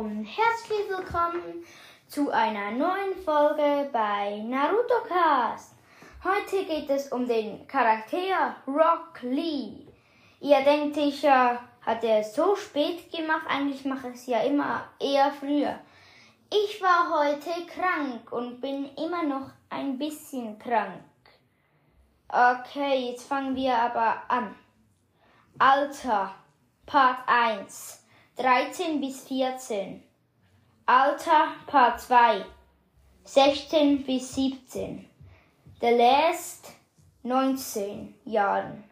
und herzlich willkommen zu einer neuen Folge bei Naruto Cast. Heute geht es um den Charakter Rock Lee. Ihr denkt sicher, hat er es so spät gemacht? Eigentlich mache ich es ja immer eher früher. Ich war heute krank und bin immer noch ein bisschen krank. Okay, jetzt fangen wir aber an. Alter, Part 1, 13 bis 14. Alter, Part 2, 16 bis 17. The Last, 19 Jahren.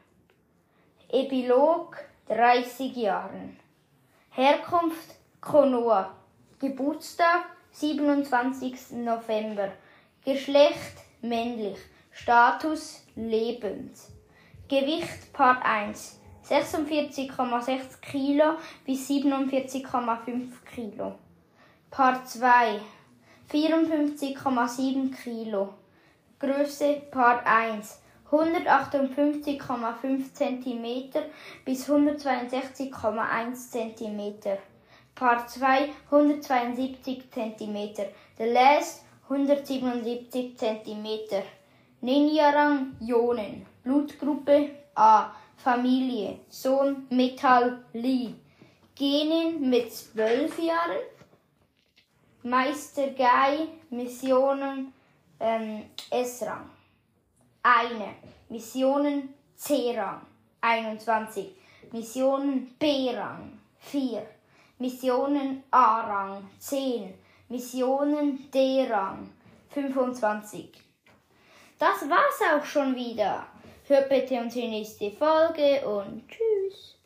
Epilog, 30 Jahren. Herkunft, Konoa. Geburtstag, 27. November. Geschlecht, männlich. Status, lebend. Gewicht, Part 1. 46,6 Kilo bis 47,5 Kilo. Part 2 54,7 Kilo. Größe Part 1 158,5 cm bis 162,1 cm. Part 2 172 cm. The last 177 cm. Ninja-Rang Ionen. Blutgruppe A. Familie, Sohn Lee. Genin mit zwölf Jahren. Meister Guy, Missionen ähm, S-Rang. Eine. Missionen C-Rang. 21. Missionen B-Rang. 4. Missionen A-Rang. 10. Missionen D-Rang. 25. Das war's auch schon wieder. Hört bitte unsere nächste Folge und tschüss.